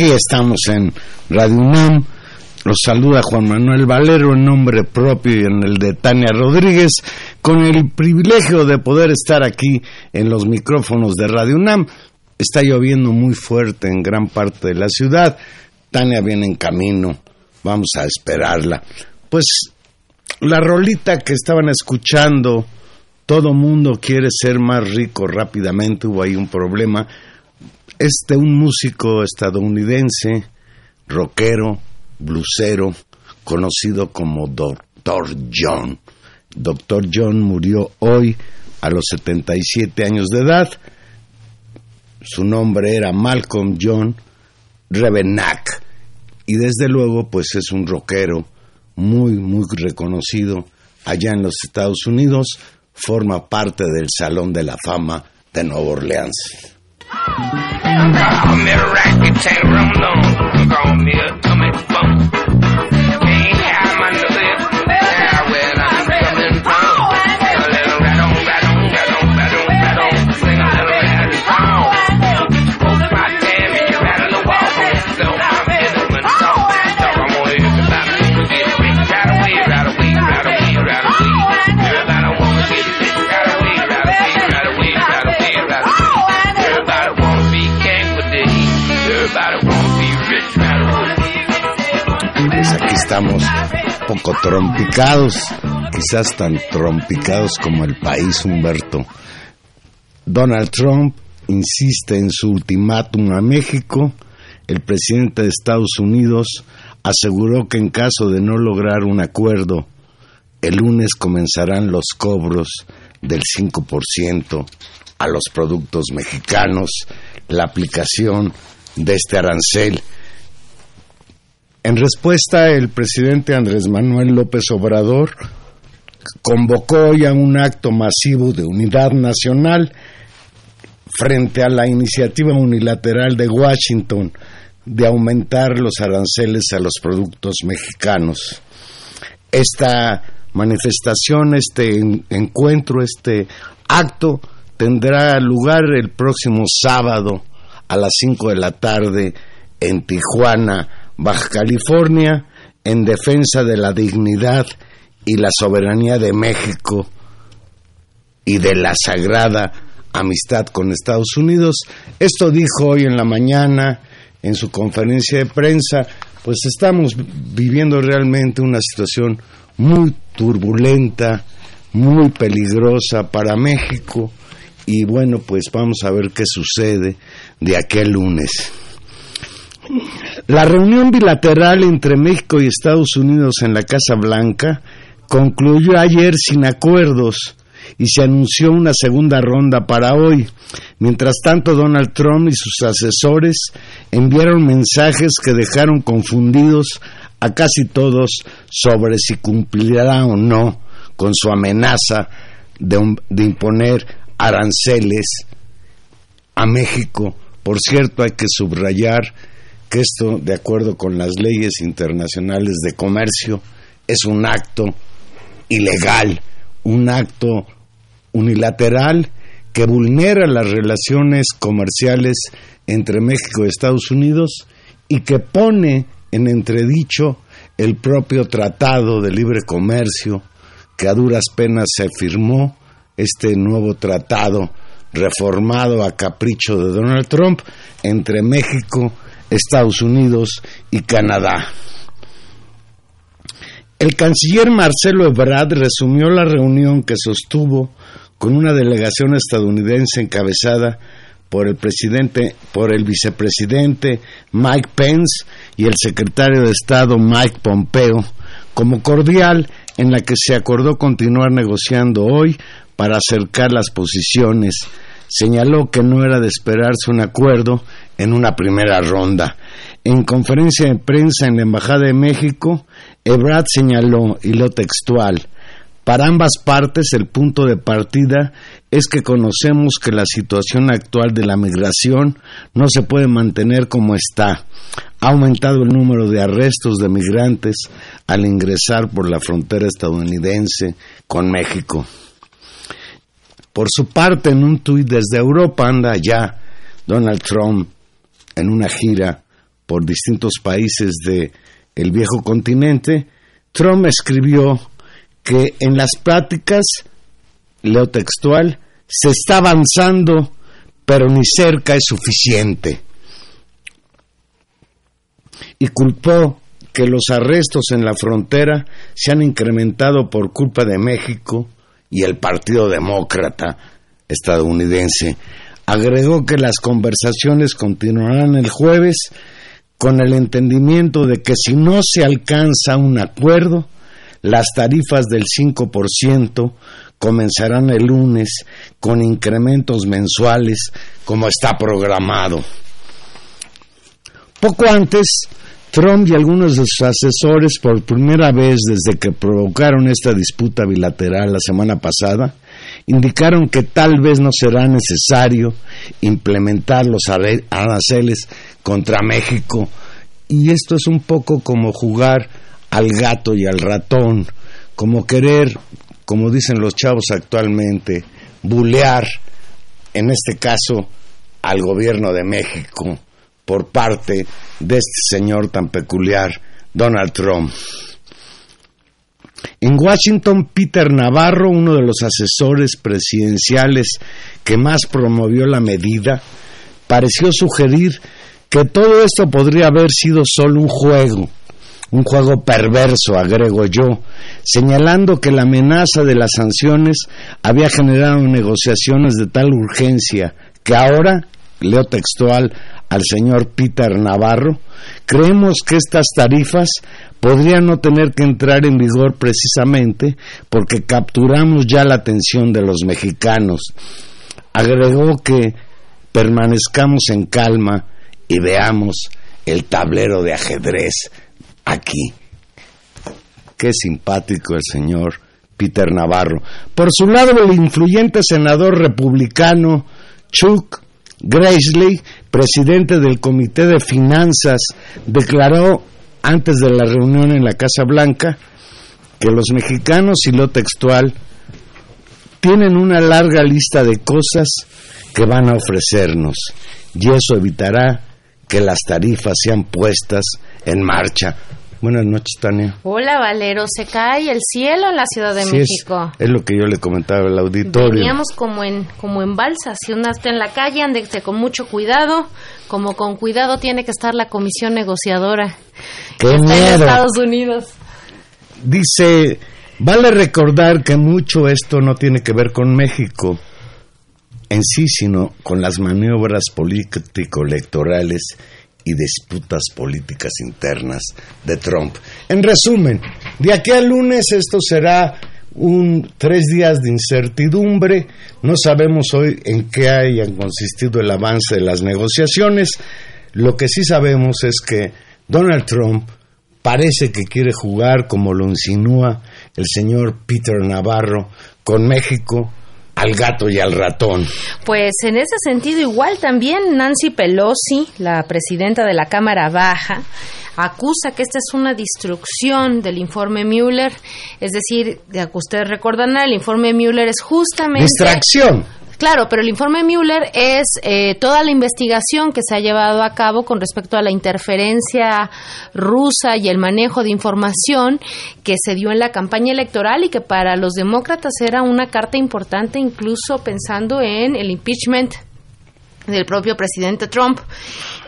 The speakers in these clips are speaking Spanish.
Aquí estamos en Radio UNAM. Los saluda Juan Manuel Valero en nombre propio y en el de Tania Rodríguez, con el privilegio de poder estar aquí en los micrófonos de Radio UNAM. Está lloviendo muy fuerte en gran parte de la ciudad. Tania viene en camino. Vamos a esperarla. Pues la rolita que estaban escuchando, todo mundo quiere ser más rico rápidamente, hubo ahí un problema. Este un músico estadounidense, rockero, blusero, conocido como Dr. John. Dr. John murió hoy a los 77 años de edad. Su nombre era Malcolm John Revenack y desde luego pues es un rockero muy muy reconocido allá en los Estados Unidos, forma parte del Salón de la Fama de Nueva Orleans. Call me a racket, chain, rum, long. Call me a tummy bump. Estamos poco trompicados, quizás tan trompicados como el país Humberto. Donald Trump insiste en su ultimátum a México. El presidente de Estados Unidos aseguró que en caso de no lograr un acuerdo, el lunes comenzarán los cobros del 5% a los productos mexicanos, la aplicación de este arancel. En respuesta, el presidente Andrés Manuel López Obrador convocó hoy a un acto masivo de unidad nacional frente a la iniciativa unilateral de Washington de aumentar los aranceles a los productos mexicanos. Esta manifestación, este encuentro, este acto tendrá lugar el próximo sábado a las 5 de la tarde en Tijuana, Baja California, en defensa de la dignidad y la soberanía de México y de la sagrada amistad con Estados Unidos. Esto dijo hoy en la mañana en su conferencia de prensa, pues estamos viviendo realmente una situación muy turbulenta, muy peligrosa para México y bueno, pues vamos a ver qué sucede de aquel lunes. La reunión bilateral entre México y Estados Unidos en la Casa Blanca concluyó ayer sin acuerdos y se anunció una segunda ronda para hoy. Mientras tanto, Donald Trump y sus asesores enviaron mensajes que dejaron confundidos a casi todos sobre si cumplirá o no con su amenaza de, imponer aranceles a México. Por cierto, hay que subrayar que esto, de acuerdo con las leyes internacionales de comercio, es un acto ilegal, un acto unilateral que vulnera las relaciones comerciales entre México y Estados Unidos y que pone en entredicho el propio Tratado de Libre Comercio que a duras penas se firmó, este nuevo tratado reformado a capricho de Donald Trump entre México, Estados Unidos y Canadá. El canciller Marcelo Ebrard resumió la reunión que sostuvo con una delegación estadounidense encabezada por el presidente, por el vicepresidente Mike Pence y el secretario de Estado Mike Pompeo, como cordial en la que se acordó continuar negociando hoy para acercar las posiciones. Señaló que no era de esperarse un acuerdo en una primera ronda. En conferencia de prensa en la Embajada de México, Ebrard señaló, y lo textual, para ambas partes el punto de partida es que conocemos que la situación actual de la migración no se puede mantener como está. Ha aumentado el número de arrestos de migrantes al ingresar por la frontera estadounidense con México. Por su parte, en un tuit desde Europa anda ya Donald Trump en una gira por distintos países de el viejo continente, Trump escribió que en las prácticas, leo textual, se está avanzando, pero ni cerca es suficiente. Y culpó que los arrestos en la frontera se han incrementado por culpa de México y el Partido Demócrata estadounidense. Agregó que las conversaciones continuarán el jueves con el entendimiento de que si no se alcanza un acuerdo, las tarifas del 5% comenzarán el lunes con incrementos mensuales como está programado. Poco antes, Trump y algunos de sus asesores, por primera vez desde que provocaron esta disputa bilateral la semana pasada, indicaron que tal vez no será necesario implementar los aranceles contra México. Y esto es un poco como jugar al gato y al ratón, como querer, como dicen los chavos actualmente, bulear, en este caso, al gobierno de México por parte de este señor tan peculiar, Donald Trump. En Washington, Peter Navarro, uno de los asesores presidenciales que más promovió la medida, pareció sugerir que todo esto podría haber sido solo un juego, un juego perverso, agrego yo, señalando que la amenaza de las sanciones había generado negociaciones de tal urgencia que ahora, leo textual al señor Peter Navarro, creemos que estas tarifas podrían no tener que entrar en vigor precisamente porque capturamos ya la atención de los mexicanos. Agregó que permanezcamos en calma y veamos el tablero de ajedrez aquí. Qué simpático el señor Peter Navarro. Por su lado, el influyente senador republicano Chuck Graisley, presidente del Comité de Finanzas, declaró antes de la reunión en la Casa Blanca que los mexicanos, y lo textual, tienen una larga lista de cosas que van a ofrecernos y eso evitará que las tarifas sean puestas en marcha. Buenas noches, Tania. Hola, Valero. Se cae el cielo en la Ciudad de México. Es, lo que yo le comentaba al auditorio. Veníamos como en, como en balsa. Si uno está en la calle, andese con mucho cuidado. Como con cuidado tiene que estar la comisión negociadora. ¡Qué en miedo! Estados Unidos. Dice, vale recordar que mucho esto no tiene que ver con México en sí, sino con las maniobras político-electorales y disputas políticas internas de Trump. En resumen, de aquí al lunes esto será un tres días de incertidumbre. No sabemos hoy en qué hayan consistido el avance de las negociaciones. Lo que sí sabemos es que Donald Trump parece que quiere jugar como lo insinúa el señor Peter Navarro con México al gato y al ratón. Pues en ese sentido igual también Nancy Pelosi, la presidenta de la Cámara Baja, acusa que esta es una destrucción del informe Mueller, es decir, de que ustedes recordarán, el informe Mueller es justamente Distracción. Claro, pero el informe Mueller es eh, toda la investigación que se ha llevado a cabo con respecto a la interferencia rusa y el manejo de información que se dio en la campaña electoral y que para los demócratas era una carta importante incluso pensando en el impeachment del propio presidente Trump.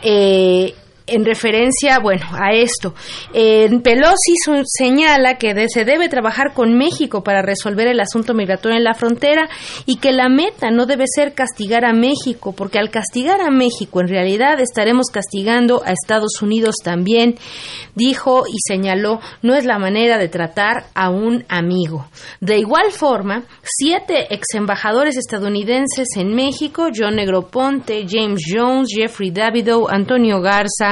Eh, en referencia, bueno, a esto. Eh, Pelosi su- señala que de- se debe trabajar con México para resolver el asunto migratorio en la frontera y que la meta no debe ser castigar a México, porque al castigar a México en realidad estaremos castigando a Estados Unidos también, dijo y señaló, no es la manera de tratar a un amigo. De igual forma, siete ex embajadores estadounidenses en México, John Negroponte, James Jones, Jeffrey Davidow, Antonio Garza,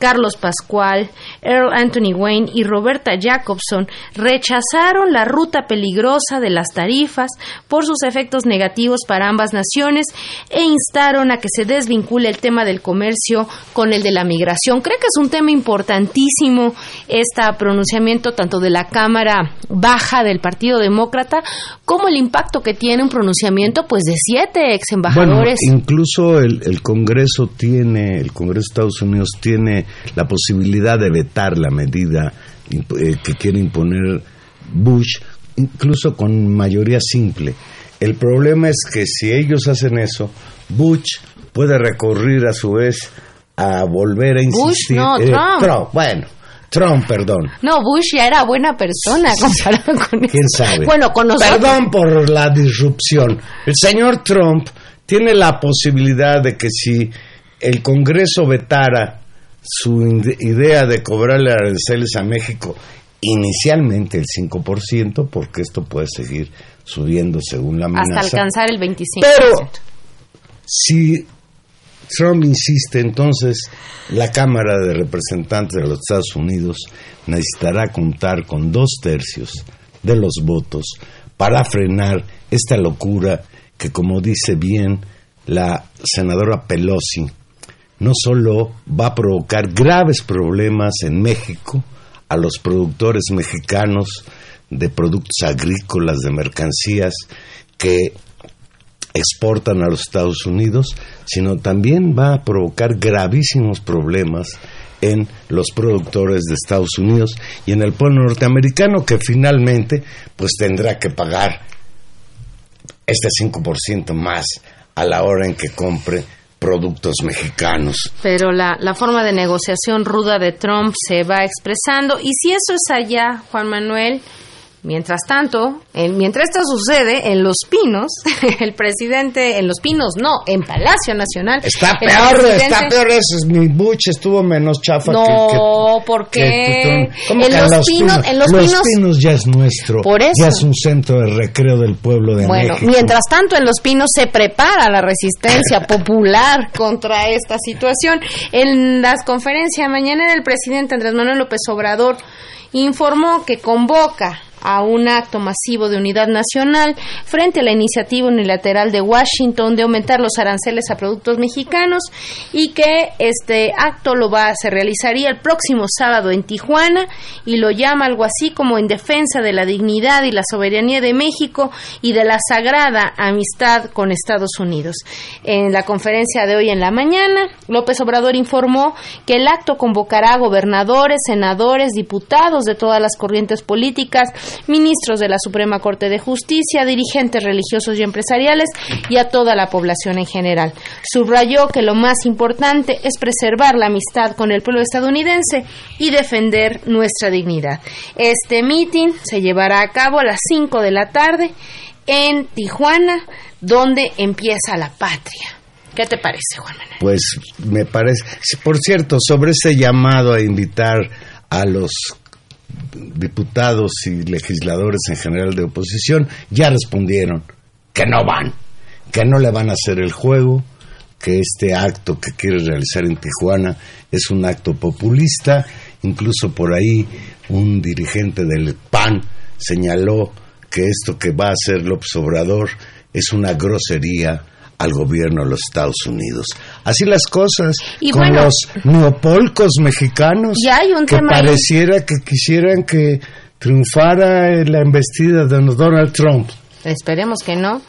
Carlos Pascual, Earl Anthony Wayne y Roberta Jacobson rechazaron la ruta peligrosa de las tarifas por sus efectos negativos para ambas naciones e instaron a que se desvincule el tema del comercio con el de la migración. Creo que es un tema importantísimo este pronunciamiento tanto de la Cámara Baja del Partido Demócrata como el impacto que tiene un pronunciamiento pues de siete ex Bueno, embajadores. incluso el, el Congreso tiene, el Congreso de Estados Unidos tiene la posibilidad de vetar la medida eh, que quiere imponer Bush, incluso con mayoría simple. El problema es que si ellos hacen eso, Bush puede recurrir a su vez a volver a Bush, insistir. no, eh, Trump. Bueno, Trump, perdón. No, Bush ya era buena persona comparado con ¿Quién sabe? Bueno, con nosotros. Perdón por la disrupción. El señor Trump tiene la posibilidad de que si el Congreso vetara su ide- idea de cobrarle aranceles a México, inicialmente el 5%, porque esto puede seguir subiendo según la amenaza. hasta alcanzar el 25%. Pero si Trump insiste, entonces la Cámara de Representantes de los Estados Unidos necesitará contar con dos tercios de los votos para frenar esta locura que, como dice bien la senadora Pelosi, no solo va a provocar graves problemas en México a los productores mexicanos de productos agrícolas, de mercancías, que exportan a los Estados Unidos, sino también va a provocar gravísimos problemas en los productores de Estados Unidos y en el pueblo norteamericano que finalmente pues tendrá que pagar este 5% más a la hora en que compre productos mexicanos. Pero la, la forma de negociación ruda de Trump se va expresando. Y si eso es allá, Juan Manuel, mientras tanto, en- mientras esto sucede, en Los Pinos, el presidente, en Los Pinos no, en Palacio Nacional. Está peor, está peor es- Mi Bush estuvo menos chafa No, que, que- ¿por qué? Trump. ¿Cómo En que Los Pinos- en Los Pinos- ya es nuestro. Por eso. Ya es un centro de recreo del pueblo de Bueno, México. mientras tanto en Los Pinos se prepara la resistencia popular contra esta situación. En las conferencias mañana el presidente Andrés Manuel López Obrador informó que convoca a un acto masivo de unidad nacional frente a la iniciativa unilateral de Washington de aumentar los aranceles a productos mexicanos y que este acto lo va se realizaría el próximo sábado en Tijuana y lo llama algo así como en defensa de la dignidad y la soberanía de México y de la sagrada amistad con Estados Unidos. En la conferencia de hoy en la mañana, López Obrador informó que el acto convocará a gobernadores, senadores, diputados de todas las corrientes políticas, ministros de la Suprema Corte de Justicia, dirigentes religiosos y empresariales y a toda la población en general. Subrayó que lo más importante es preservar la amistad con el pueblo estadounidense y defender nuestra dignidad. Este meeting se llevará a cabo a las 5 de la tarde en Tijuana, donde empieza la patria. ¿Qué te parece, Juan Manuel? Pues me parece. Por cierto, sobre ese llamado a invitar a los diputados y legisladores en general de oposición, ya respondieron que no van, que no le van a hacer el juego, que este acto que quiere realizar en Tijuana es un acto populista, incluso por ahí un dirigente del PAN señaló que esto que va a hacer López Obrador es una grosería al gobierno de los Estados Unidos. Así las cosas Y con bueno- los neopolcos mexicanos Y hay un que tema ahí. pareciera que quisieran que triunfara en la embestida de Donald Trump. Esperemos que no.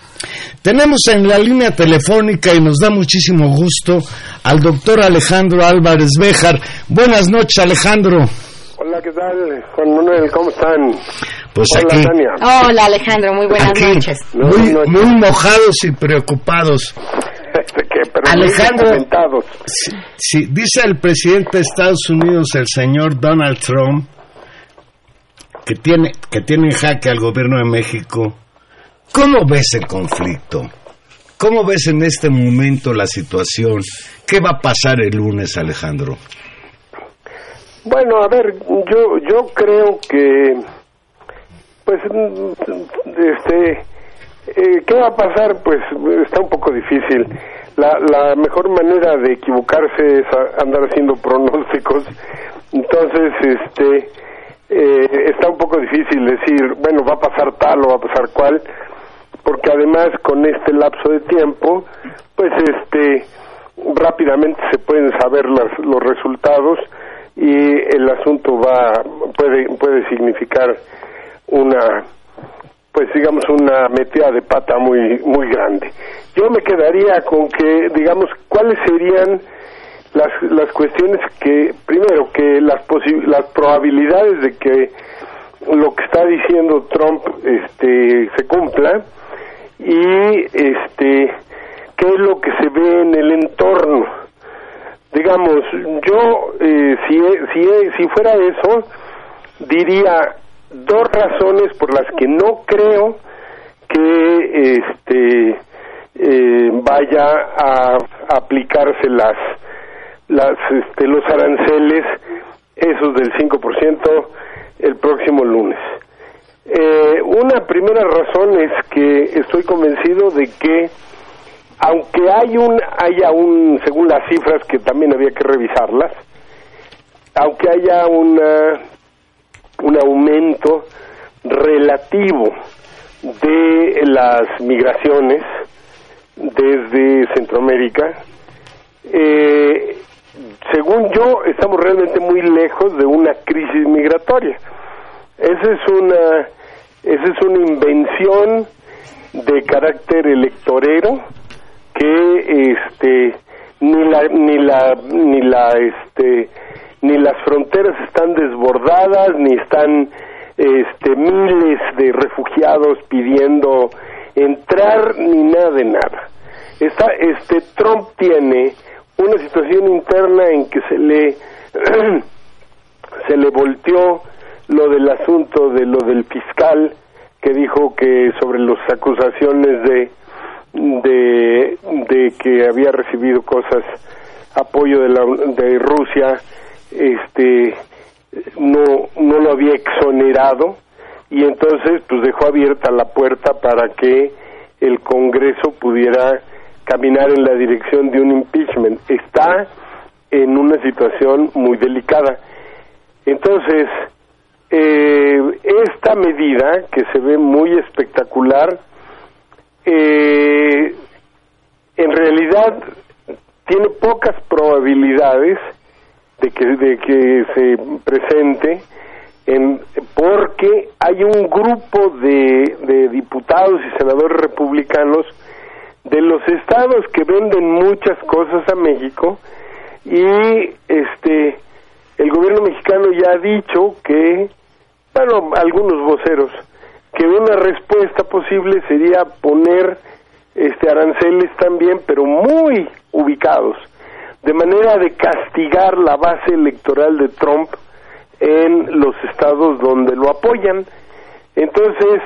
Tenemos en la línea telefónica y nos da muchísimo gusto al doctor Alejandro Álvarez Béjar. Buenas noches, Alejandro. Hola, ¿qué tal? Juan Manuel, ¿cómo están? Pues Hola, aquí, Tania. Hola Alejandro, muy buenas aquí, noches. Muy, mojados y preocupados. Alejandro. sí, dice el presidente de Estados Unidos, el señor Donald Trump, que tiene, que tiene en jaque al gobierno de México. ¿Cómo ves el conflicto? ¿Cómo ves en este momento la situación? ¿Qué va a pasar el lunes, Alejandro? Bueno, a ver, yo yo creo que, pues, mm, este, eh, ¿qué va a pasar? Pues está un poco difícil. La, la mejor manera de equivocarse es andar haciendo pronósticos. Entonces, este, eh, está un poco difícil decir, bueno, va a pasar tal o va a pasar cual, porque además con este lapso de tiempo, pues, este, rápidamente se pueden saber las- los resultados y el asunto va puede puede significar una pues digamos una metida de pata muy muy grande. Yo me quedaría con que digamos cuáles serían las las cuestiones que primero que las posi- las probabilidades de que lo que está diciendo Trump este se cumpla y este qué es lo que se ve en el entorno digamos yo eh, si si si fuera eso diría dos razones por las que no creo que este eh, vaya a aplicarse las las este, los aranceles esos del 5% el próximo lunes. Eh, una primera razón es que estoy convencido de que aunque hay un haya un según las cifras que también había que revisarlas aunque haya una un aumento relativo de las migraciones desde Centroamérica. Eh, según yo estamos realmente muy lejos de una crisis migratoria. Esa es una esa es una invención de carácter electorero que este ni la ni la ni la este ni las fronteras están desbordadas ni están este miles de refugiados pidiendo entrar ni nada de nada. Está este Trump tiene una situación interna en que se le se le volteó lo del asunto de lo del fiscal que dijo que sobre las acusaciones de de, de que había recibido cosas apoyo de la de Rusia este no no lo había exonerado y entonces pues dejó abierta la puerta para que el Congreso pudiera caminar en la dirección de un impeachment. Está en una situación muy delicada. Entonces eh, esta medida que se ve muy espectacular eh, en realidad tiene pocas probabilidades de que de que se presente en, porque hay un grupo de, de diputados y senadores republicanos de los estados que venden muchas cosas a México y este el gobierno mexicano ya ha dicho que bueno algunos voceros que una respuesta posible sería poner este aranceles también pero muy ubicados de manera de castigar la base electoral de Trump en los estados donde lo apoyan. Entonces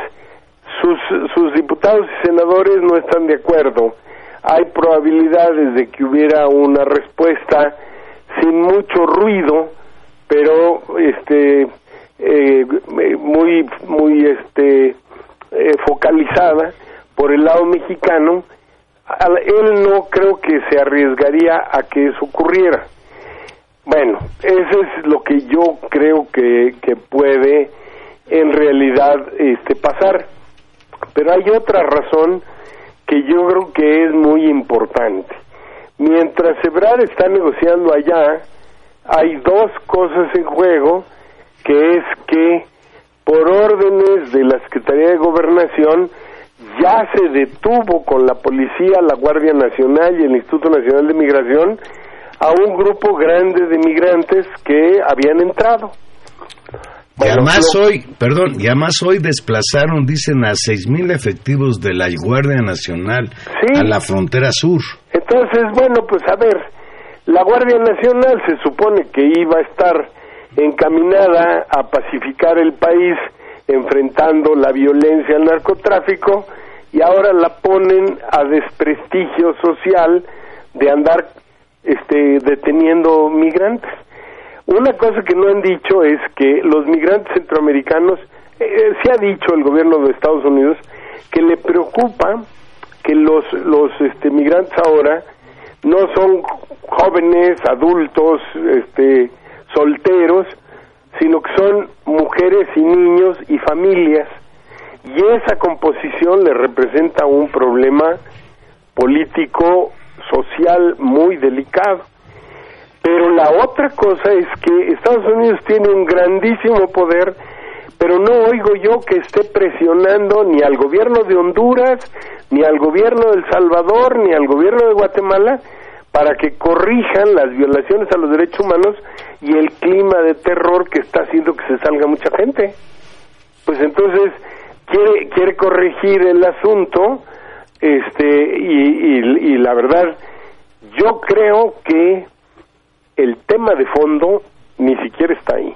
sus sus diputados y senadores no están de acuerdo. Hay probabilidades de que hubiera una respuesta sin mucho ruido pero este eh, muy muy este eh, focalizada por el lado mexicano él no creo que se arriesgaría a que eso ocurriera bueno eso es lo que yo creo que, que puede en realidad este pasar. Pero hay otra razón que yo creo que es muy importante. Mientras Ebrard está negociando allá, hay dos cosas en juego, que es que por órdenes de la Secretaría de Gobernación ya se detuvo con la policía, la Guardia Nacional y el Instituto Nacional de Migración a un grupo grande de migrantes que habían entrado. y además hoy, perdón, y además hoy desplazaron, dicen, a seis mil efectivos de la Guardia Nacional Sí. a la frontera sur. Entonces, bueno, pues a ver, la Guardia Nacional se supone que iba a estar encaminada a pacificar el país enfrentando la violencia al narcotráfico y ahora la ponen a desprestigio social de andar este deteniendo migrantes. Una cosa que no han dicho es que los migrantes centroamericanos, eh, se ha dicho el gobierno de Estados Unidos que le preocupa que los los este, migrantes ahora no son jóvenes, adultos, este, solteros, sino que son mujeres y niños y familias. Y esa composición le representa un problema político, social muy delicado. Pero la otra cosa es que Estados Unidos tiene un grandísimo poder, pero no oigo yo que esté presionando ni al gobierno de Honduras, ni al gobierno de El Salvador, ni al gobierno de Guatemala para que corrijan las violaciones a los derechos humanos y el clima de terror que está haciendo que se salga mucha gente. Pues entonces quiere quiere corregir el asunto, este y, y, y la verdad yo creo que el tema de fondo ni siquiera está ahí.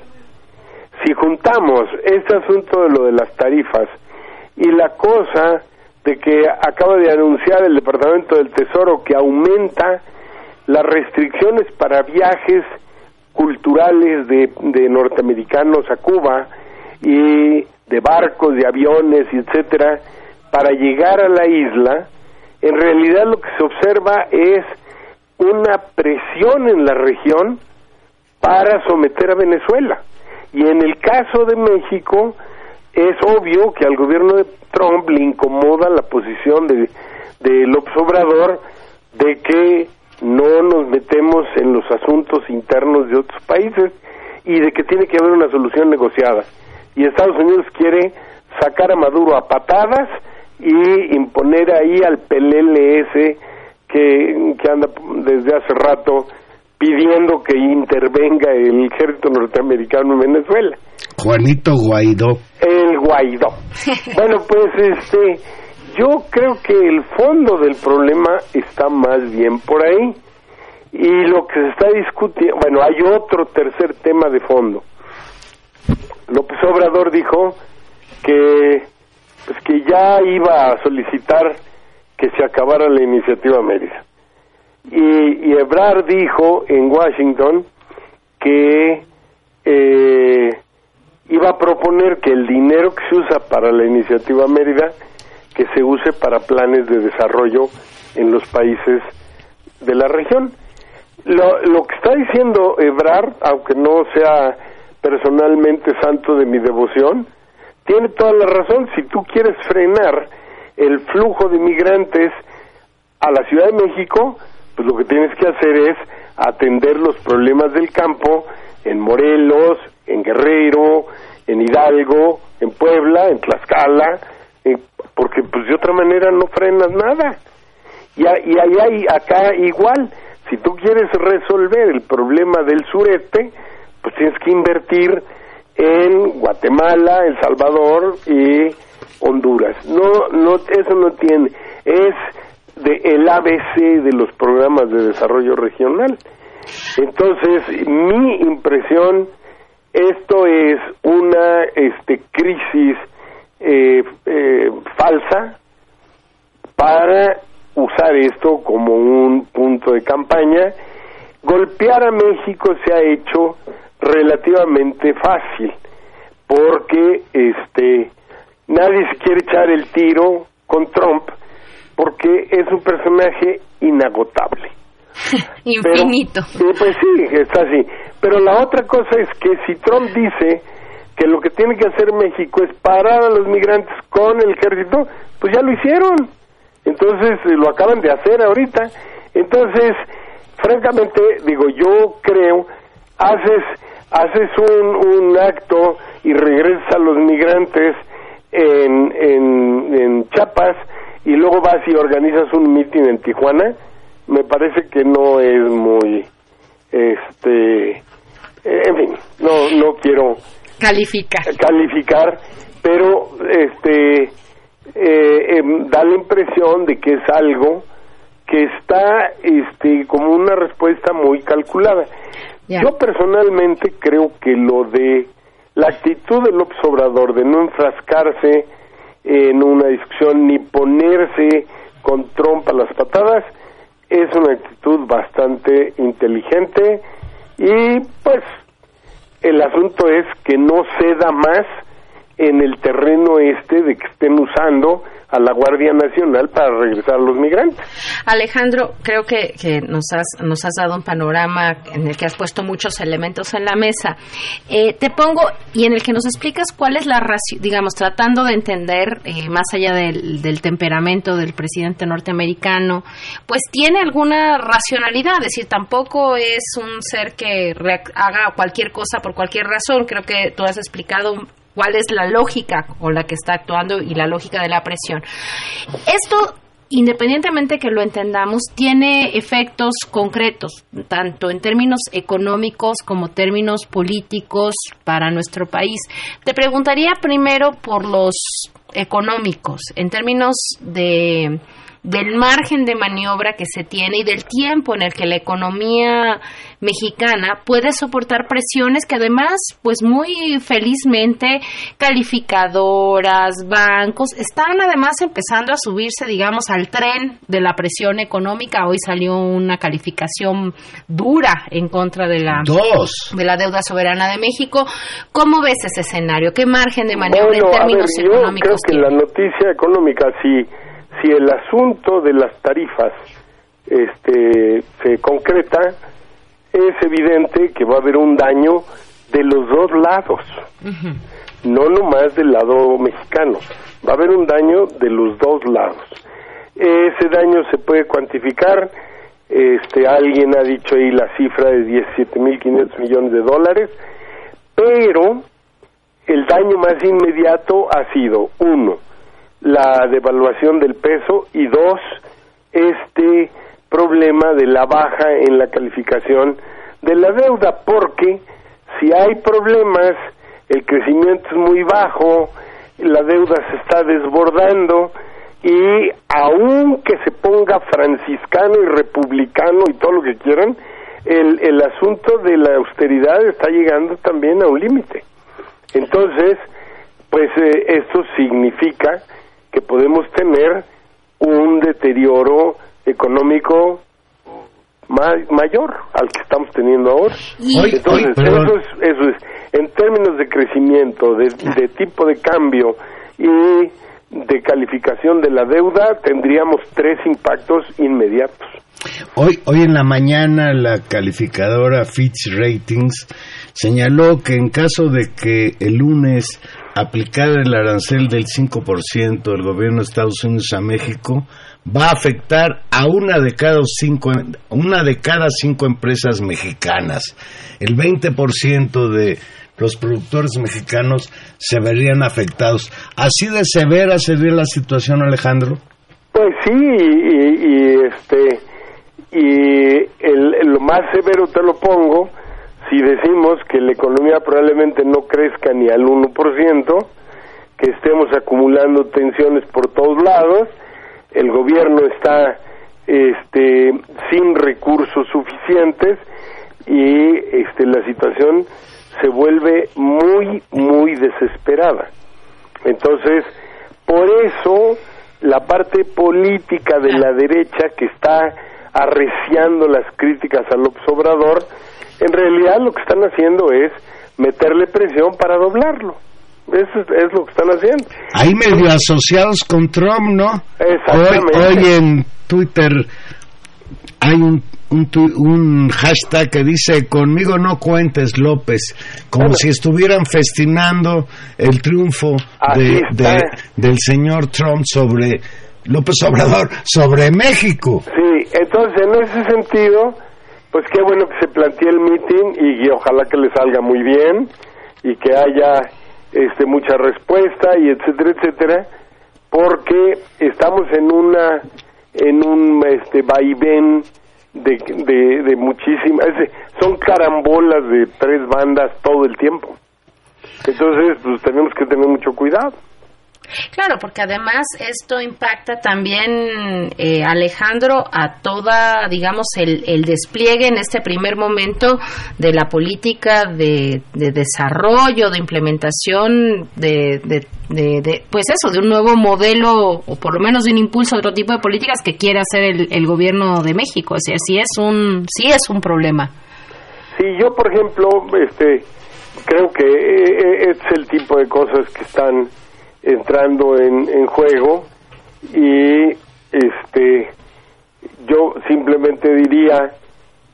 Si juntamos este asunto de lo de las tarifas y la cosa de que acaba de anunciar el Departamento del Tesoro que aumenta las restricciones para viajes culturales de, de norteamericanos a Cuba y de barcos, de aviones, etcétera, para llegar a la isla, en realidad lo que se observa es una presión en la región para someter a Venezuela. Y en el caso de México, es obvio que al gobierno de Trump le incomoda la posición de, de López Obrador de que no nos metemos en los asuntos internos de otros países y de que tiene que haber una solución negociada. Y Estados Unidos quiere sacar a Maduro a patadas y imponer ahí al PLLS que, que anda desde hace rato pidiendo que intervenga el ejército norteamericano en Venezuela. Juanito Guaidó. El Guaidó. bueno, pues este, yo creo que el fondo del problema está más bien por ahí. Y lo que se está discutiendo, bueno, hay otro tercer tema de fondo. López Obrador dijo que pues que ya iba a solicitar que se acabara la iniciativa Mérida. Y, y Ebrard dijo en Washington que eh, iba a proponer que el dinero que se usa para la iniciativa Mérida que se use para planes de desarrollo en los países de la región. Lo, lo que está diciendo Ebrard, aunque no sea personalmente santo de mi devoción, tiene toda la razón. Si tú quieres frenar el flujo de migrantes a la Ciudad de México, pues lo que tienes que hacer es atender los problemas del campo en Morelos, en Guerrero, en Hidalgo, en Puebla, en Tlaxcala, en- porque pues de otra manera no frenas nada. Y, a- y hay acá igual, si tú quieres resolver el problema del sureste, pues tienes que invertir en Guatemala, El Salvador y Honduras. No, no, eso no tiene, es de el ABC de los programas de desarrollo regional. Entonces, mi impresión, esto es una este, crisis eh, eh, falsa para usar esto como un punto de campaña. Golpear a México se ha hecho relativamente fácil porque este nadie se quiere echar el tiro con Trump porque es un personaje inagotable. Infinito. Pero, eh, pues sí, está así. Pero la otra cosa es que si Trump dice que lo que tiene que hacer México es parar a los migrantes con el ejército, pues ya lo hicieron. Entonces eh, lo acaban de hacer ahorita. Entonces, francamente, digo, yo creo, haces, haces un, un acto y regresas a los migrantes en, en, en Chiapas y luego vas y organizas un mitin en Tijuana, me parece que no es muy, este, eh, en fin, no, no quiero Califica. calificar, pero este eh, em, da la impresión de que es algo que está este como una respuesta muy calculada. Yo personalmente creo que lo de la actitud del observador de no enfrascarse en una discusión ni ponerse con trompa las patadas es una actitud bastante inteligente y pues el asunto es que no ceda más en el terreno este de que estén usando a la Guardia Nacional para regresar a los migrantes. Alejandro, creo que, que nos, has, nos has dado un panorama en el que has puesto muchos elementos en la mesa. Eh, te pongo, y en el que nos explicas cuál es la ración, digamos, tratando de entender, eh, más allá del, del temperamento del presidente norteamericano, pues tiene alguna racionalidad, es decir, tampoco es un ser que haga cualquier cosa por cualquier razón. Creo que tú has explicado cuál es la lógica con la que está actuando y la lógica de la presión. Esto independientemente que lo entendamos, tiene efectos concretos, tanto en términos económicos como términos políticos para nuestro país. Te preguntaría primero por los económicos, en términos de del margen de maniobra que se tiene y del tiempo en el que la economía mexicana puede soportar presiones que además, pues muy felizmente, calificadoras, bancos, están además empezando a subirse, digamos, al tren de la presión económica. Hoy salió una calificación dura en contra de la Dos. de la deuda soberana de México. ¿Cómo ves ese escenario? ¿Qué margen de maniobra Bueno, en a ver, términos yo creo económicos que tiene? la noticia económica, si, si el asunto de las tarifas este, se concreta, es evidente que va a haber un daño de los dos lados, no nomás del lado mexicano, va a haber un daño de los dos lados. Ese daño se puede cuantificar, este, alguien ha dicho ahí la cifra de 17.500 millones de dólares, pero el daño más inmediato ha sido, uno, la devaluación del peso y dos, este problema de la baja en la calificación de la deuda, porque si hay problemas, el crecimiento es muy bajo, la deuda se está desbordando y aunque se ponga franciscano y republicano y todo lo que quieran, el, el asunto de la austeridad está llegando también a un límite. Entonces, pues eh, esto significa que podemos tener un deterioro económico ma- mayor al que estamos teniendo ahora. Entonces, eso es, eso es, en términos de crecimiento, de, de tipo de cambio y de calificación de la deuda, tendríamos tres impactos inmediatos. Hoy, hoy en la mañana la calificadora Fitch Ratings señaló que en caso de que el lunes aplicara el arancel del 5% del gobierno de Estados Unidos a México, va a afectar a una de cada cinco, una de cada cinco empresas mexicanas. El 20% de los productores mexicanos se verían afectados. ¿Así de severa sería la situación, Alejandro? Pues sí, y, este y el- lo más severo te lo pongo si decimos que la economía probablemente no crezca ni al 1%, que estemos acumulando tensiones por todos lados, el gobierno está este sin recursos suficientes y este la situación se vuelve muy muy desesperada. Entonces, por eso la parte política de la derecha que está arreciando las críticas al Obrador, en realidad lo que están haciendo es meterle presión para doblarlo. Eso es, es lo que están haciendo. Ahí medio asociados con Trump, ¿no? Exactamente. Hoy, hoy en Twitter hay un, un, un hashtag que dice conmigo no cuentes López, como Bueno. si estuvieran festinando el triunfo de- del señor Trump sobre López Obrador, sobre México. Sí, entonces en ese sentido, pues qué bueno que se plantee el meeting y, ojalá que le salga muy bien y que haya este mucha respuesta y etcétera, etcétera, porque estamos en una en un este vaivén de, de, de muchísimas, son carambolas de tres bandas todo el tiempo. Entonces, pues tenemos que tener mucho cuidado. Claro, porque además esto impacta también, eh, Alejandro, a toda, digamos, el, el despliegue en este primer momento de la política de, de desarrollo, de implementación, de, de, de- pues eso, de un nuevo modelo, o por lo menos de un impulso a otro tipo de políticas que quiere hacer el, el gobierno de México. O sea, sí es un, sí es un problema. Sí, yo por ejemplo, este, creo que eh, es el tipo de cosas que están entrando en, en juego y este, yo simplemente diría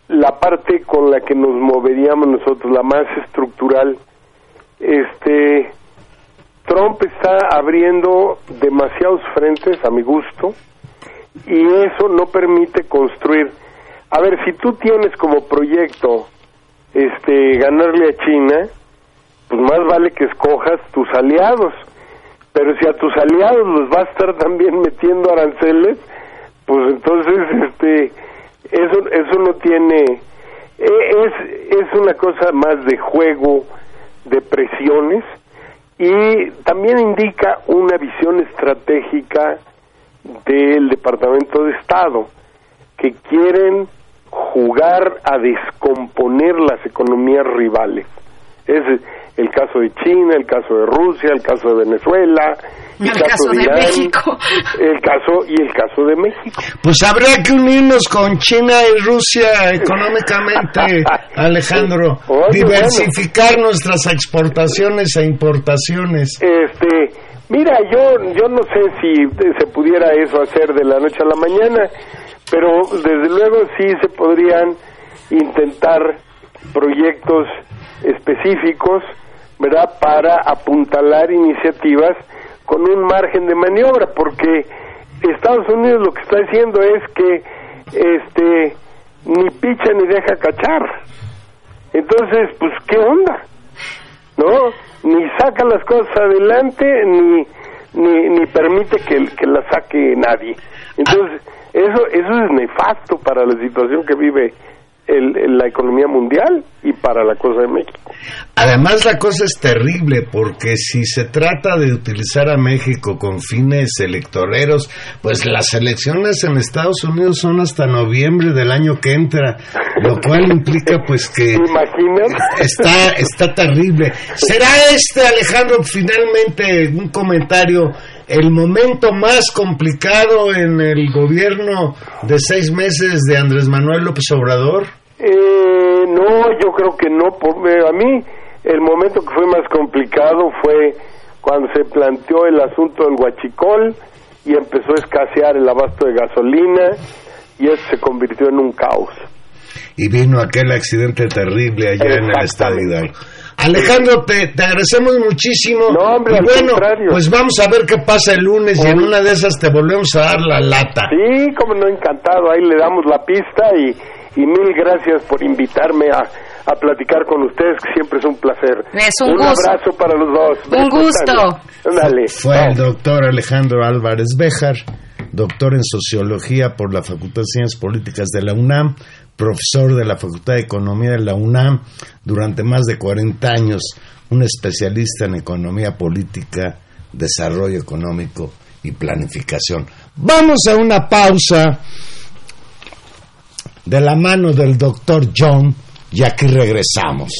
la parte con la que nos moveríamos nosotros, la más estructural, este, Trump está abriendo demasiados frentes a mi gusto y eso no permite construir. A ver, si tú tienes como proyecto este ganarle a China, pues más vale que escojas tus aliados. Pero si a tus aliados los va a estar también metiendo aranceles, pues entonces este eso eso no tiene e- es es una cosa más de juego de presiones y también indica una visión estratégica del Departamento de Estado que quieren jugar a descomponer las economías rivales. Es el caso de China, el caso de Rusia, el caso de Venezuela, El caso de Irán, México. el caso y el caso de México. Pues habría que unirnos con China y Rusia económicamente, Alejandro. Oye, Diversificar nuestras exportaciones e importaciones. Este, mira, yo yo no sé si se pudiera eso hacer de la noche a la mañana, pero desde luego sí se podrían intentar proyectos específicos, ¿verdad? Para apuntalar iniciativas con un margen de maniobra, porque Estados Unidos lo que está haciendo es que este ni picha ni deja cachar. Entonces, pues qué onda? ¿no? Ni saca las cosas adelante, ni, ni, ni permite que, que las saque nadie. Entonces, eso, eso es nefasto para la situación que vive el, el- la economía mundial y para la cosa de México. Además la cosa es terrible porque si se trata de utilizar a México con fines electoreros, pues las elecciones en Estados Unidos son hasta noviembre del año que entra, lo cual implica pues que está está terrible. ¿Será este Alejandro finalmente un comentario el momento más complicado en el gobierno de seis meses de Andrés Manuel López Obrador? Eh, no, yo creo que no. Por, eh, a mí el momento que fue más complicado fue cuando se planteó el asunto del huachicol y empezó a escasear el abasto de gasolina y eso se convirtió en un caos. y vino aquel accidente terrible allá en el. Hidalgo. Alejandro, te, te agradecemos muchísimo. No, hombre, y al bueno, contrario. pues vamos a ver qué pasa el lunes y en una de esas te volvemos a dar la lata. Sí, como no, encantado. Ahí le damos la pista y, y mil gracias por invitarme a, a platicar con ustedes, que siempre es un placer. Es un gusto. abrazo para los dos. Un gusto. Dale. Fue el doctor Alejandro Álvarez Béjar, doctor en Sociología por la Facultad de Ciencias Políticas de la UNAM, profesor de la Facultad de Economía de la UNAM durante más de 40 años, un especialista en economía política, desarrollo económico y planificación. Vamos a una pausa de la mano del doctor John y aquí regresamos.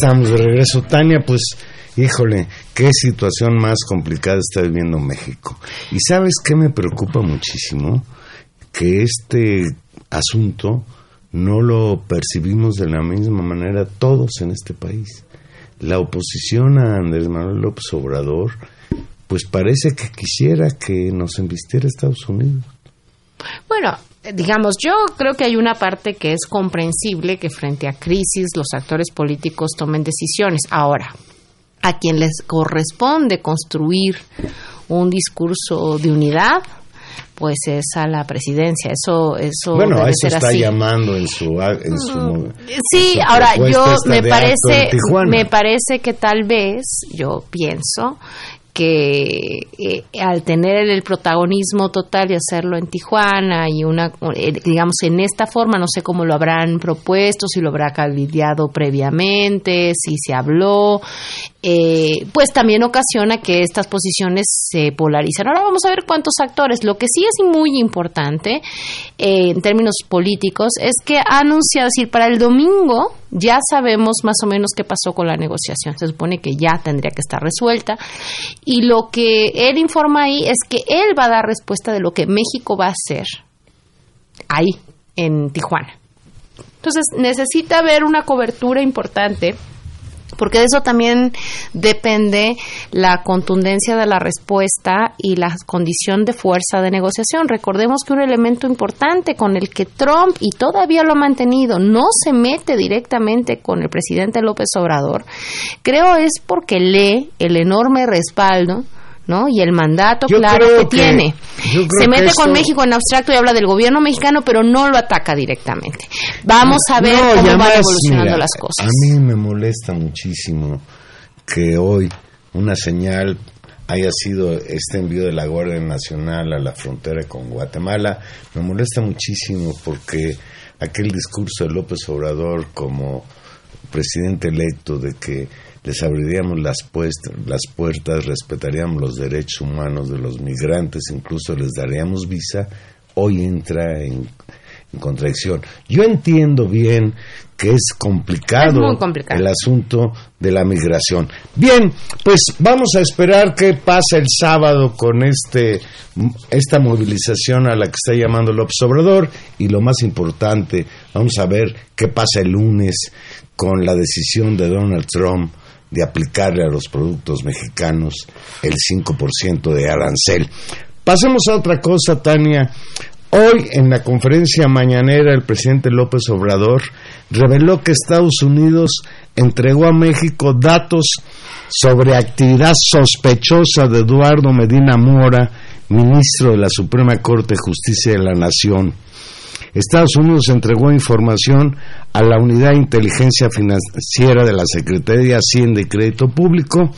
Estamos de regreso. Tania, pues, híjole, qué situación más complicada está viviendo México. Y sabes qué me preocupa muchísimo? Que este asunto no lo percibimos de la misma manera todos en este país. La oposición a Andrés Manuel López Obrador, pues parece que quisiera que nos invistiera Estados Unidos. Bueno, digamos, yo creo que hay una parte que es comprensible que frente a crisis los actores políticos tomen decisiones. Ahora, a quien les corresponde construir un discurso de unidad, pues es a la presidencia. Eso, eso bueno, debe a eso ser está así. llamando en su, en su Mm, Sí, en su ahora yo me parece, me parece que tal vez, yo pienso que eh, al tener el protagonismo total y hacerlo en Tijuana y una, eh, digamos, en esta forma, no sé cómo lo habrán propuesto, si lo habrá cabildeado previamente, si se habló, eh, pues también ocasiona que estas posiciones se polarizan. Ahora vamos a ver cuántos actores. Lo que sí es muy importante eh, en términos políticos es que ha anunciado, es decir, para el domingo ya sabemos más o menos qué pasó con la negociación. Se supone que ya tendría que estar resuelta. Y lo que él informa ahí es que él va a dar respuesta de lo que México va a hacer ahí, en Tijuana. Entonces necesita haber una cobertura importante porque de eso también depende la contundencia de la respuesta y la condición de fuerza de negociación. Recordemos que un elemento importante con el que Trump, y todavía lo ha mantenido, no se mete directamente con el presidente López Obrador, creo es porque lee el enorme respaldo ¿no? Y el mandato Yo claro que, que- tiene. Se mete con esto- México en abstracto y habla del gobierno mexicano, pero no lo ataca directamente. Vamos a ver No, cómo van evolucionando mira, las cosas. A mí me molesta muchísimo que hoy una señal haya sido este envío de la Guardia Nacional a la frontera con Guatemala. Me molesta muchísimo porque aquel discurso de López Obrador como presidente electo de que les abriríamos las, puest- las puertas, respetaríamos los derechos humanos de los migrantes, incluso les daríamos visa, hoy entra en, en contradicción. Yo entiendo bien que es complicado, Es muy complicado. el asunto de la migración. Bien, pues vamos a esperar qué pasa el sábado con este esta movilización a la que está llamando López Obrador y lo más importante, vamos a ver qué pasa el lunes con la decisión de Donald Trump de aplicarle a los productos mexicanos el 5% de arancel. Pasemos a otra cosa, Tania. Hoy en la conferencia mañanera el presidente López Obrador reveló que Estados Unidos entregó a México datos sobre actividad sospechosa de Eduardo Medina Mora, ministro de la Suprema Corte de Justicia de la Nación. Estados Unidos entregó información a la Unidad de Inteligencia Financiera de la Secretaría de Hacienda y Crédito Público,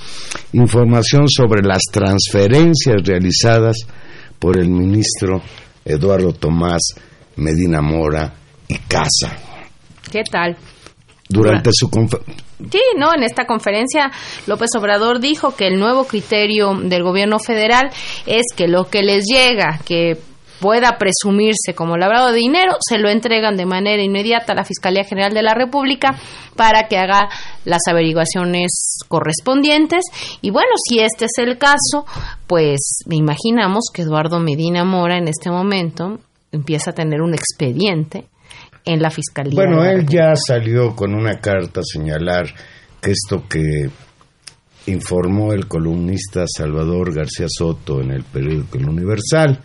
información sobre las transferencias realizadas por el ministro Eduardo Tomás Medina Mora y Casa. ¿Qué tal? Durante su conferencia. Sí, no, en esta conferencia López Obrador dijo que el nuevo criterio del gobierno federal es que lo que les llega, que pueda presumirse como lavado de dinero, se lo entregan de manera inmediata a la Fiscalía General de la República para que haga las averiguaciones correspondientes. Y bueno, si este es el caso, pues imaginamos que Eduardo Medina Mora en este momento empieza a tener un expediente en la Fiscalía. Bueno, él ya salió con una carta a señalar que esto que informó el columnista Salvador García Soto en el periódico El Universal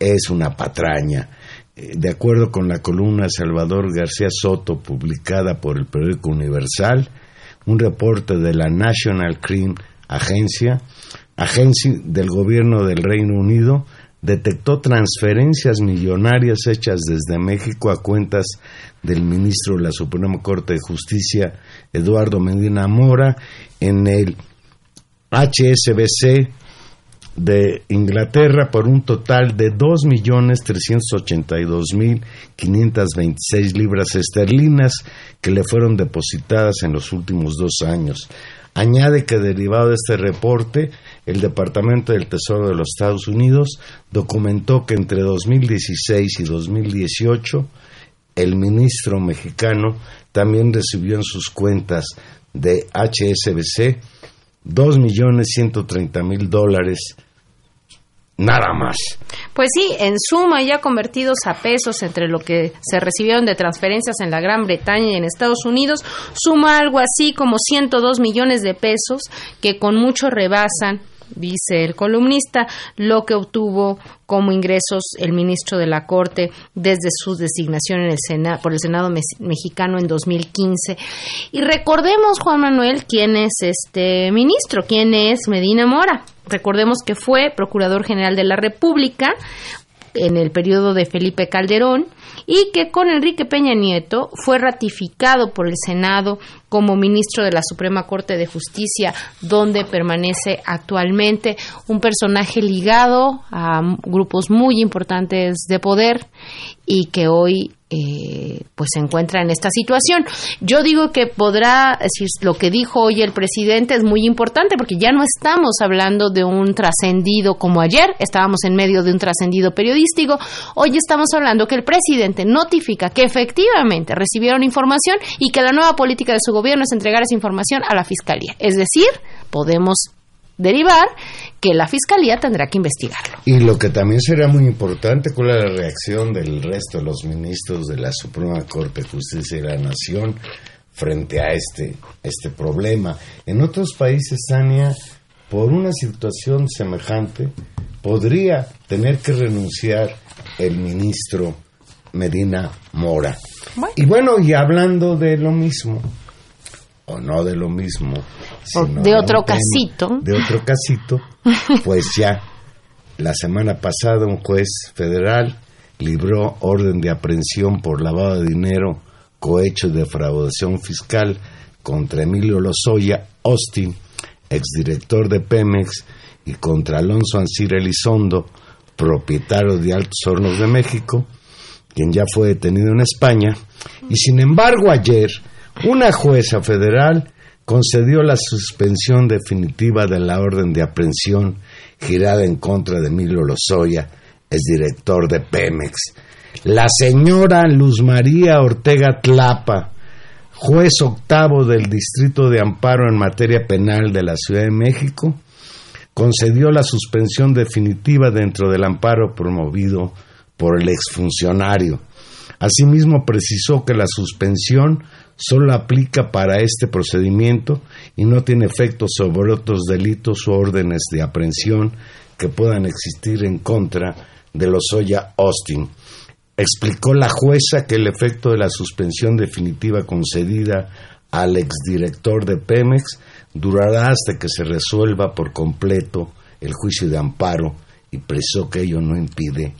es una patraña. Eh, De acuerdo con la columna Salvador García Soto publicada por el periódico Universal, un reporte de la National Crime Agencia, agencia del gobierno del Reino Unido, detectó transferencias millonarias hechas desde México a cuentas del ministro de la Suprema Corte de Justicia, Eduardo Medina Mora, en el HSBC de Inglaterra por un total de 2.382.526 libras esterlinas que le fueron depositadas en los últimos dos años. Añade que derivado de este reporte, el Departamento del Tesoro de los Estados Unidos documentó que entre 2016 y 2018 el ministro mexicano también recibió en sus cuentas de HSBC 2.130.000 dólares nada más. Pues sí, en suma, ya convertidos a pesos entre lo que se recibieron de transferencias en la Gran Bretaña y en Estados Unidos, suma algo así como 102 millones de pesos que con mucho rebasan dice el columnista, lo que obtuvo como ingresos el ministro de la Corte desde su designación en el Senado, por el Senado mexicano en 2015. Y recordemos, Juan Manuel, quién es este ministro, quién es Medina Mora. Recordemos que fue Procurador General de la República en el periodo de Felipe Calderón y que con Enrique Peña Nieto fue ratificado por el Senado como ministro de la Suprema Corte de Justicia, donde permanece actualmente. Un personaje ligado a grupos muy importantes de poder y que hoy eh, pues se encuentra en esta situación. Yo digo que podrá, decir, lo que dijo hoy el presidente es muy importante porque ya no estamos hablando de un trascendido como ayer, estábamos en medio de un trascendido periodístico, hoy estamos hablando que el presidente notifica que efectivamente recibieron información y que la nueva política de su gobierno es entregar esa información a la Fiscalía. Es decir, podemos derivar que la Fiscalía tendrá que investigarlo. Y lo que también será muy importante, ¿cuál es la reacción del resto de los ministros de la Suprema Corte de Justicia de la Nación frente a este, este problema? En otros países, Tania, por una situación semejante, podría tener que renunciar el ministro Medina Mora. Y bueno, y hablando de lo mismo, o no de lo mismo, sino de otro casito. De otro casito, pues ya la semana pasada un juez federal libró orden de aprehensión por lavado de dinero, cohecho de defraudación fiscal contra Emilio Lozoya Austin, exdirector de Pemex, y contra Alonso Ancira Elizondo, propietario de Altos Hornos de México, quien ya fue detenido en España, y sin embargo ayer una jueza federal concedió la suspensión definitiva de la orden de aprehensión girada en contra de Emilio Lozoya, es director de Pemex. La señora Luz María Ortega Tlapa, juez octavo del Distrito de Amparo en materia penal de la Ciudad de México, concedió la suspensión definitiva dentro del amparo promovido por el exfuncionario. Asimismo, precisó que la suspensión solo aplica para este procedimiento y no tiene efecto sobre otros delitos o órdenes de aprehensión que puedan existir en contra de Lozoya Austin. Explicó la jueza que el efecto de la suspensión definitiva concedida al exdirector de Pemex durará hasta que se resuelva por completo el juicio de amparo y precisó que ello no impide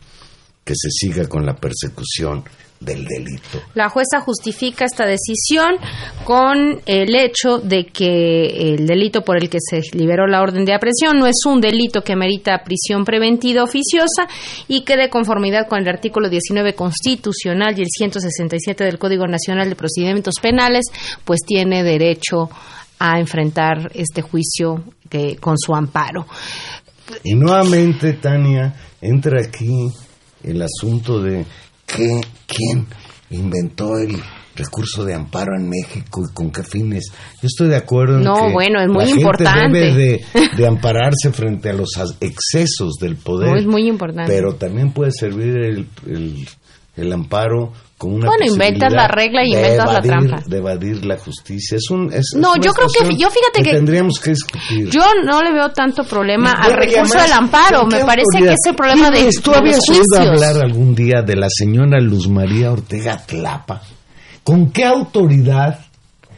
que se siga con la persecución del delito. La jueza justifica esta decisión con el hecho de que el delito por el que se liberó la orden de aprehensión no es un delito que merita prisión preventiva oficiosa y que de conformidad con el artículo 19 constitucional y el 167 del Código Nacional de Procedimientos Penales, pues tiene derecho a enfrentar este juicio que, con su amparo. Y nuevamente, Tania, entra aquí el asunto de quién inventó el recurso de amparo en México y con qué fines. Yo estoy de acuerdo en no, que bueno, es muy la importante. debe de, ampararse frente a los excesos del poder. es muy importante. Pero también puede servir el, el, amparo como una bueno inventas la regla y inventas la trampa. de evadir la justicia. Es un es, no yo creo que yo fíjate que, tendríamos que discutir. yo no le veo tanto problema al recurso del amparo. me parece que es el problema de tú habías oído hablar algún día de la señora Luz María Ortega Tlapa con qué autoridad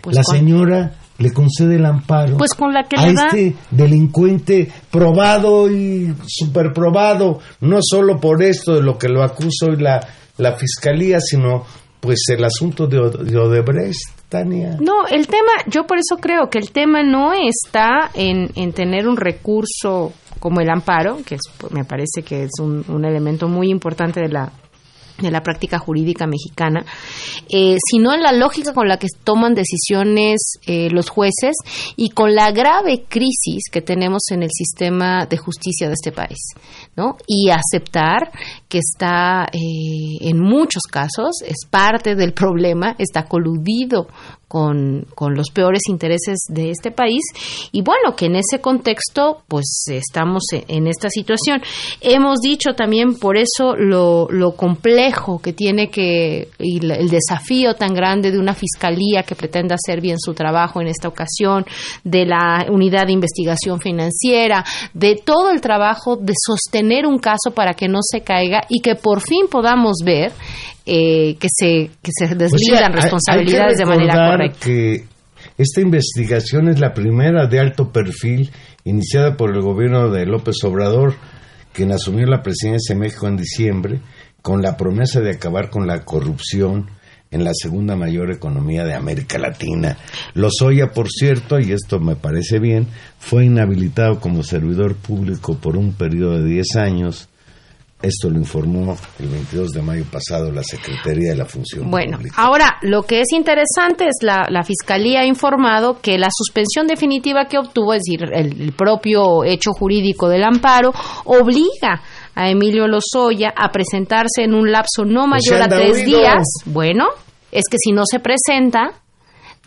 pues la señora le concede el amparo pues con la que a le este delincuente probado y superprobado no solo por esto de lo que lo acuso y la la fiscalía, sino pues el asunto de, Odebrecht, Tania. No, el tema, yo por eso creo que el tema no está en, en tener un recurso como el amparo, que me parece que es un, un elemento muy importante de la de la práctica jurídica mexicana, eh, sino en la lógica con la que toman decisiones eh, los jueces y con la grave crisis que tenemos en el sistema de justicia de este país, ¿no? Y aceptar que está, eh, en muchos casos, es parte del problema, está coludido con, con, los peores intereses de este país y bueno, que en ese contexto pues estamos en, en esta situación. Hemos dicho también por eso lo, lo complejo que tiene que y el desafío tan grande de una fiscalía que pretenda hacer bien su trabajo en esta ocasión, de la unidad de investigación financiera, de todo el trabajo de sostener un caso para que no se caiga y que por fin podamos ver eh, que se que se deslindan O sea, hay- responsabilidades hay que de manera correcta. que esta investigación es la primera de alto perfil iniciada por el gobierno de López Obrador, quien asumió la presidencia de México en diciembre con la promesa de acabar con la corrupción en la segunda mayor economía de América Latina. Lozoya, por cierto, y esto me parece bien, fue inhabilitado como servidor público por un periodo de 10 años. Esto lo informó el 22 de mayo pasado la Secretaría de la Función Bueno, Pública. ahora lo que es interesante es la, la Fiscalía ha informado que la suspensión definitiva que obtuvo, es decir, el, el propio hecho jurídico del amparo, obliga a Emilio Lozoya a presentarse en un lapso no Pues mayor a tres huido. días. Bueno, es que si no se presenta,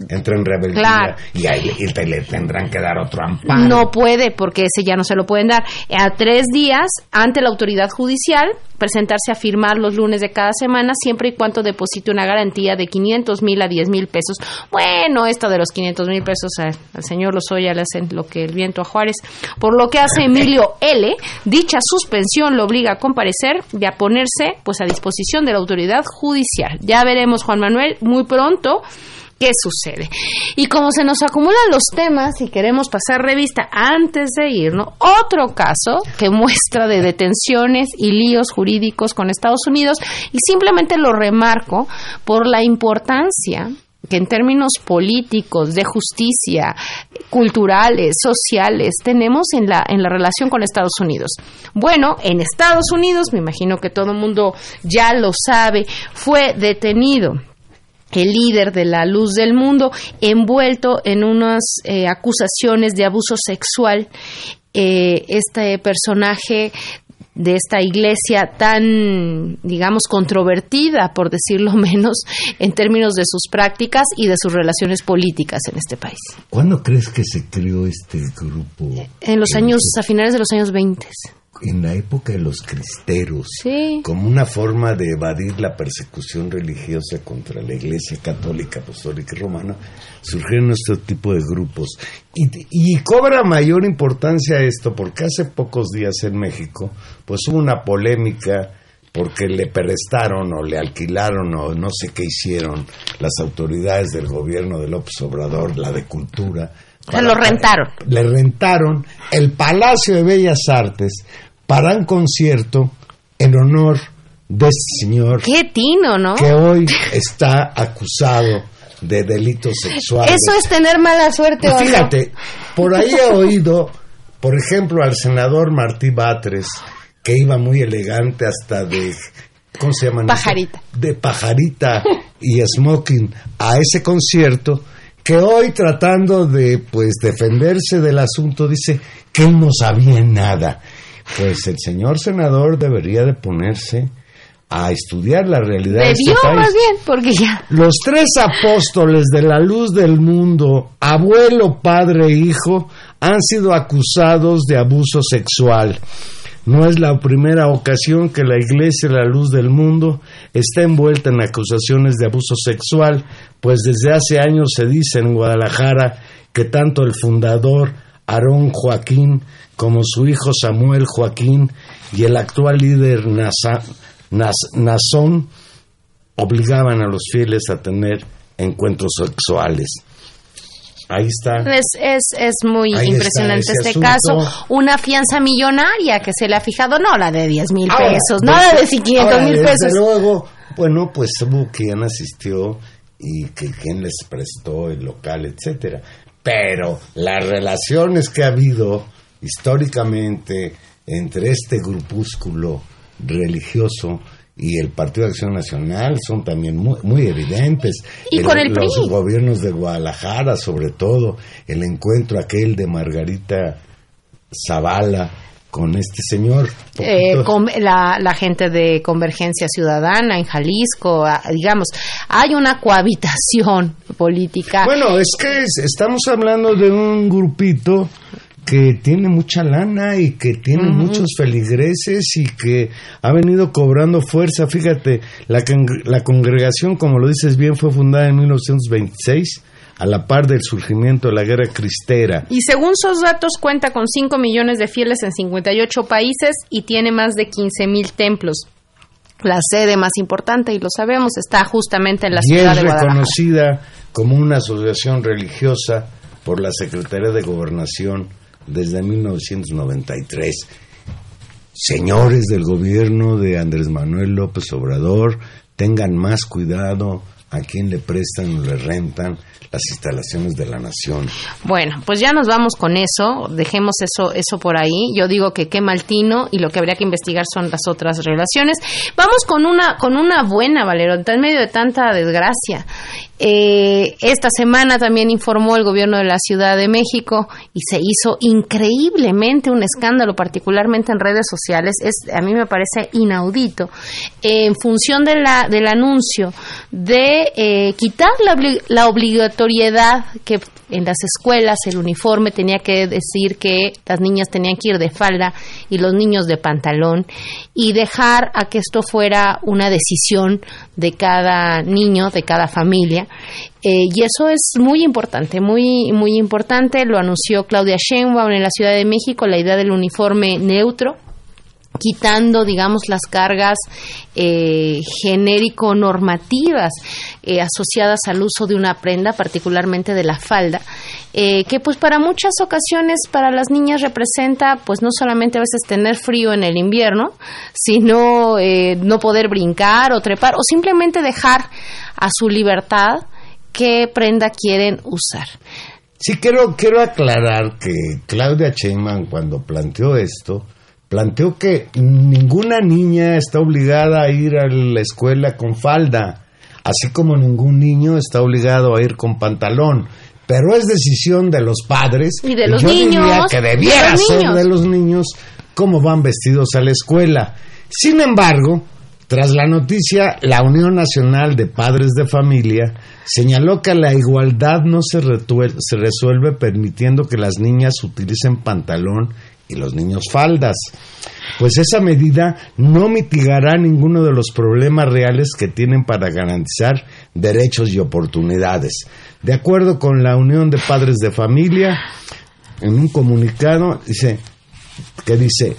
entra en rebeldía Claro. y ahí le, y te- le tendrán que dar otro amparo. No puede, porque ese ya no se lo pueden dar. A tres días, ante la autoridad judicial, presentarse a firmar los lunes de cada semana, siempre y cuando deposite una garantía de 500 mil a 10 mil pesos. Bueno, esto de los 500 mil pesos a- al señor Lozoya le hacen lo que el viento a Juárez. Por lo que hace Emilio L., dicha suspensión lo obliga a comparecer y a ponerse pues a disposición de la autoridad judicial. Ya veremos, Juan Manuel, muy pronto qué sucede. Y como se nos acumulan los temas y queremos pasar revista antes de irnos, otro caso que muestra de detenciones y líos jurídicos con Estados Unidos y simplemente lo remarco por la importancia que en términos políticos, de justicia, culturales, sociales, tenemos en la, en la relación con Estados Unidos. Bueno, en Estados Unidos, me imagino que todo el mundo ya lo sabe, fue detenido el líder de la luz del mundo, envuelto en unas eh, acusaciones de abuso sexual. Eh, este personaje de esta iglesia tan, digamos, controvertida, por decirlo menos, en términos de sus prácticas y de sus relaciones políticas en este país. ¿Cuándo crees que se creó este grupo? En los años, a finales de los años 20. En la época de los cristeros. Sí. Como una forma de evadir la persecución religiosa contra la Iglesia Católica, Apostólica y Romana, surgieron este tipo de grupos. Y, y cobra mayor importancia esto porque hace pocos días en México, pues hubo una polémica porque le prestaron o le alquilaron o no sé qué hicieron las autoridades del gobierno de López Obrador, la de Cultura. Se lo rentaron. Le rentaron el Palacio de Bellas Artes para un concierto en honor de este señor Qué tino, ¿no? que hoy está acusado de delitos sexuales. Eso es tener mala suerte, ¿o no? Fíjate, por ahí he oído, por ejemplo, al senador Martí Batres, que iba muy elegante hasta de, ¿cómo se llama? Pajarita. De pajarita y smoking a ese concierto, que hoy tratando de, pues, defenderse del asunto, dice que él no sabía nada. Pues el señor senador debería de ponerse a estudiar la realidad de este país. más bien, porque ya. Los tres apóstoles de la luz del mundo, abuelo, padre e hijo, han sido acusados de abuso sexual. No es la primera ocasión que la Iglesia de la Luz del Mundo está envuelta en acusaciones de abuso sexual, pues desde hace años se dice en Guadalajara que tanto el fundador Aarón Joaquín como su hijo Samuel Joaquín y el actual líder Nasa- Nas- Nazón obligaban a los fieles a tener encuentros sexuales. Ahí está. Es, es, es muy Ahí impresionante este asunto. caso. Una fianza millonaria que se le ha fijado, no la de 10 mil pesos, pues, nada de 500 ahora, mil desde pesos. luego, bueno, pues hubo quien asistió y que quien les prestó el local, etcétera. Pero las relaciones que ha habido históricamente entre este grupúsculo religioso y el Partido de Acción Nacional son también muy, muy evidentes. Y con el los gobiernos de Guadalajara, sobre todo, el encuentro aquel de Margarita Zavala con este señor. Eh, con la, la gente de Convergencia Ciudadana en Jalisco, ah, digamos, hay una cohabitación política. Bueno, es que es- estamos hablando de un grupito que tiene mucha lana y que tiene muchos feligreses y que ha venido cobrando fuerza. Fíjate, la, la congregación, como lo dices bien, fue fundada en 1926 a la par del surgimiento de la guerra cristera. Y según sus datos cuenta con 5 millones de fieles en 58 países y tiene más de 15 mil templos. La sede más importante, y lo sabemos, está justamente en la y ciudad es de Guadalajara. reconocida como una asociación religiosa por la Secretaría de Gobernación desde 1993. Señores del gobierno de Andrés Manuel López Obrador, tengan más cuidado a quien le prestan o le rentan las instalaciones de la nación. Bueno, pues ya nos vamos con eso, dejemos eso, eso por ahí. Yo digo que qué mal tino y lo que habría que investigar son las otras relaciones. Vamos con una, con una buena, Valero, en medio de tanta desgracia. Eh, esta semana también informó el gobierno de la Ciudad de México y se hizo increíblemente un escándalo, particularmente en redes sociales. Es, a mí me parece inaudito. En función de la, del anuncio de eh, quitar la, la obligatoriedad que en las escuelas el uniforme tenía que decir que las niñas tenían que ir de falda y los niños de pantalón y dejar a que esto fuera una decisión de cada niño, de cada familia. Eh, y eso es muy importante, muy, muy importante. Lo anunció Claudia Sheinbaum en la Ciudad de México, la idea del uniforme neutro quitando, digamos, las cargas eh, genérico-normativas eh, asociadas al uso de una prenda, particularmente de la falda, que pues para muchas ocasiones para las niñas representa pues no solamente a veces tener frío en el invierno, sino no poder brincar o trepar o simplemente dejar a su libertad qué prenda quieren usar. Sí, quiero, quiero aclarar que Claudia Sheinbaum cuando planteó esto, planteó que ninguna niña está obligada a ir a la escuela con falda, así como ningún niño está obligado a ir con pantalón. Pero es decisión de los padres Y de los yo niños, diría que de debiera ser de los niños cómo van vestidos a la escuela. Sin embargo, tras la noticia, la Unión Nacional de Padres de Familia señaló que la igualdad no se, resuelve permitiendo que las niñas utilicen pantalón y los niños faldas. Pues esa medida no mitigará ninguno de los problemas reales que tienen para garantizar derechos y oportunidades. De acuerdo con la Unión de Padres de Familia, en un comunicado dice que dice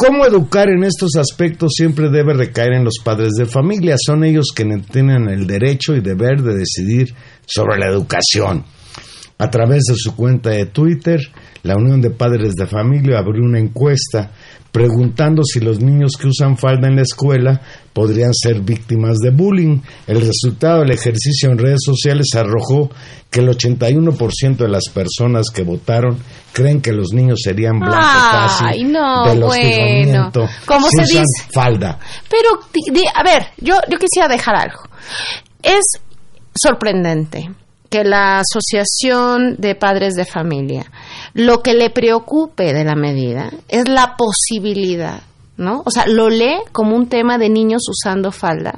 cómo educar en estos aspectos siempre debe recaer en los padres de familia son ellos quienes tienen el derecho y deber de decidir sobre la educación a través de su cuenta de Twitter la Unión de Padres de Familia abrió una encuesta preguntando si los niños que usan falda en la escuela podrían ser víctimas de bullying. El resultado del ejercicio en redes sociales arrojó que el 81% de las personas que votaron creen que los niños serían blanco Ay, no, del bueno. hostigamiento ¿Cómo si se usan dice? falda. Pero, di- a ver, yo, yo quisiera dejar algo. Es sorprendente que la Asociación de Padres de Familia lo que le preocupe de la medida es la posibilidad, ¿no? O sea, lo lee como un tema de niños usando falda,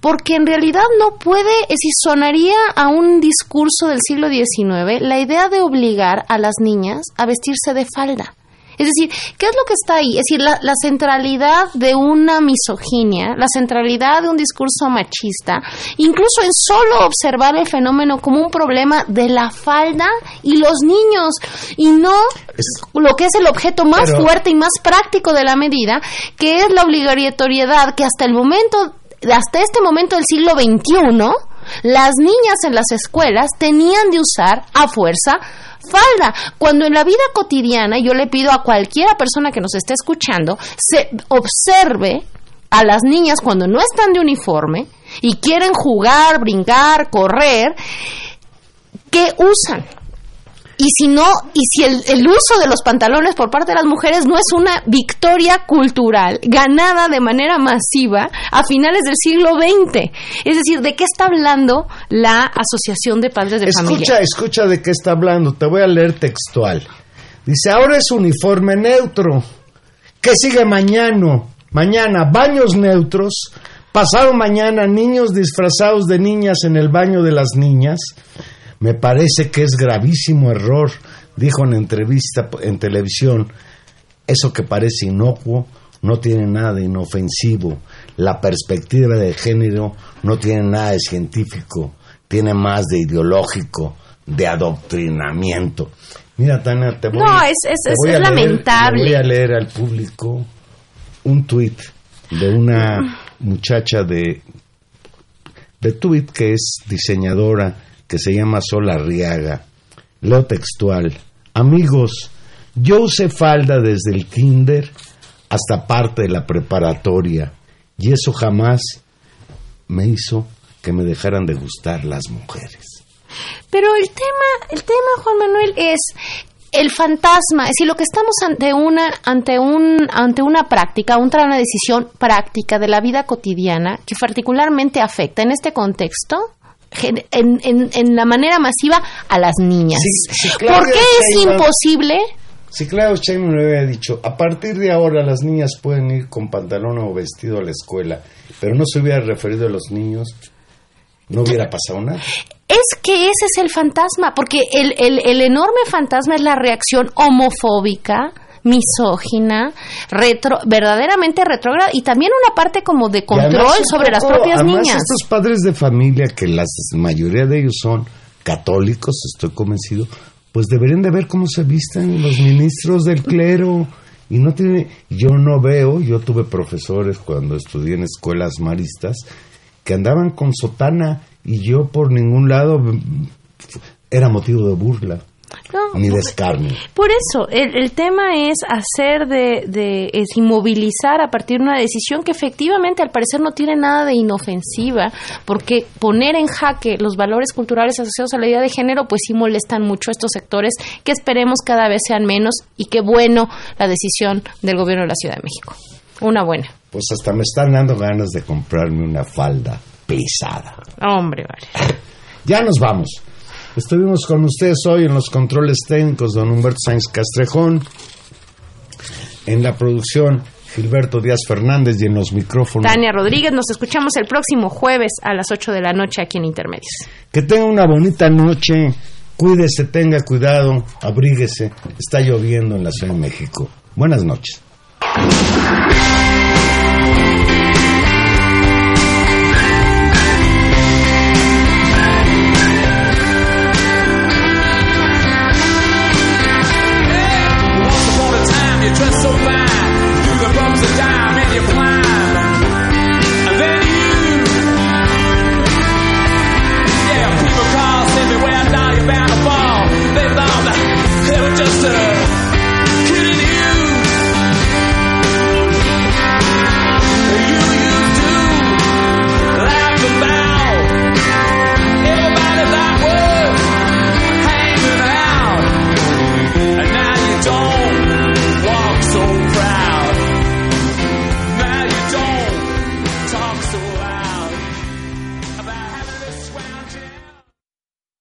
porque en realidad no puede, es decir, sonaría a un discurso del siglo XIX la idea de obligar a las niñas a vestirse de falda. Es decir, ¿qué es lo que está ahí? Es decir, la, la centralidad de una misoginia, la centralidad de un discurso machista, incluso en solo observar el fenómeno como un problema de la falda y los niños, y no lo que es el objeto más Pero- fuerte y más práctico de la medida, que es la obligatoriedad que hasta el momento, hasta este momento del siglo XXI, las niñas en las escuelas tenían de usar a fuerza falda, cuando en la vida cotidiana yo le pido a cualquiera persona que nos esté escuchando se observe a las niñas cuando no están de uniforme y quieren jugar, brincar, correr, ¿qué usan? Y si no, y si el, el uso de los pantalones por parte de las mujeres no es una victoria cultural ganada de manera masiva a finales del siglo XX. Es decir, ¿de qué está hablando la Asociación de Padres de Escucha, Familia? escucha de qué está hablando. Te voy a leer textual. Dice, ahora es uniforme neutro. ¿Qué sigue mañana? Mañana, baños neutros. Pasado mañana, niños disfrazados de niñas en el baño de las niñas. Me parece que es gravísimo error, dijo en entrevista en televisión. Eso que parece inocuo no tiene nada de inofensivo. La perspectiva de género no tiene nada de científico, tiene más de ideológico, de adoctrinamiento. Mira, Tania, te voy, No, es- es- te es- voy es a leer- lamentable. le voy a leer al público un tuit de una muchacha de, de tuit que es diseñadora, que se llama Sol Arriaga. Leo textual. Amigos, yo usé falda desde el kinder hasta parte de la preparatoria y eso jamás me hizo que me dejaran de gustar las mujeres. Pero el tema, el tema, Juan Manuel, es el fantasma, es decir, lo que estamos ante una, ante un, ante una práctica, un- una decisión práctica de la vida cotidiana que particularmente afecta en este contexto. En, en- en la manera masiva a las niñas. Sí, sí, Claudia ¿Por qué es imposible? Si Claudio Sheinbaum me hubiera dicho, a partir de ahora las niñas pueden ir con pantalón o vestido a la escuela, pero no se hubiera referido a los niños, no hubiera pasado nada. Es que ese es el fantasma, porque el, el, el enorme fantasma es la reacción homofóbica, misógina, retro, verdaderamente retrógrada y también una parte como de control sobre las propias niñas. Estos padres de familia, que la mayoría de ellos son católicos, estoy convencido, pues deberían de ver cómo se visten los ministros del clero. Y no tiene, yo no veo, yo tuve profesores cuando estudié en escuelas maristas que andaban con sotana y yo por ningún lado mm, era motivo de burla No, ni de escarnio. Por eso, el, el tema es hacer de, de es inmovilizar a partir de una decisión que efectivamente al parecer no tiene nada de inofensiva, porque poner en jaque los valores culturales asociados a la idea de género, pues sí molestan mucho a estos sectores que esperemos cada vez sean menos y qué bueno la decisión del gobierno de la Ciudad de México. Una buena. Pues hasta me están dando ganas de comprarme una falda pesada. Hombre, vale. Ya nos vamos. Estuvimos con ustedes hoy en los controles técnicos, don Humberto Sáenz Castrejón, en la producción Gilberto Díaz Fernández y en los micrófonos. Tania Rodríguez, nos escuchamos el próximo jueves a las 8 de la noche aquí en Intermedios. Que tenga una bonita noche, cuídese, tenga cuidado, abríguese. Está lloviendo en la Ciudad de México. Buenas noches.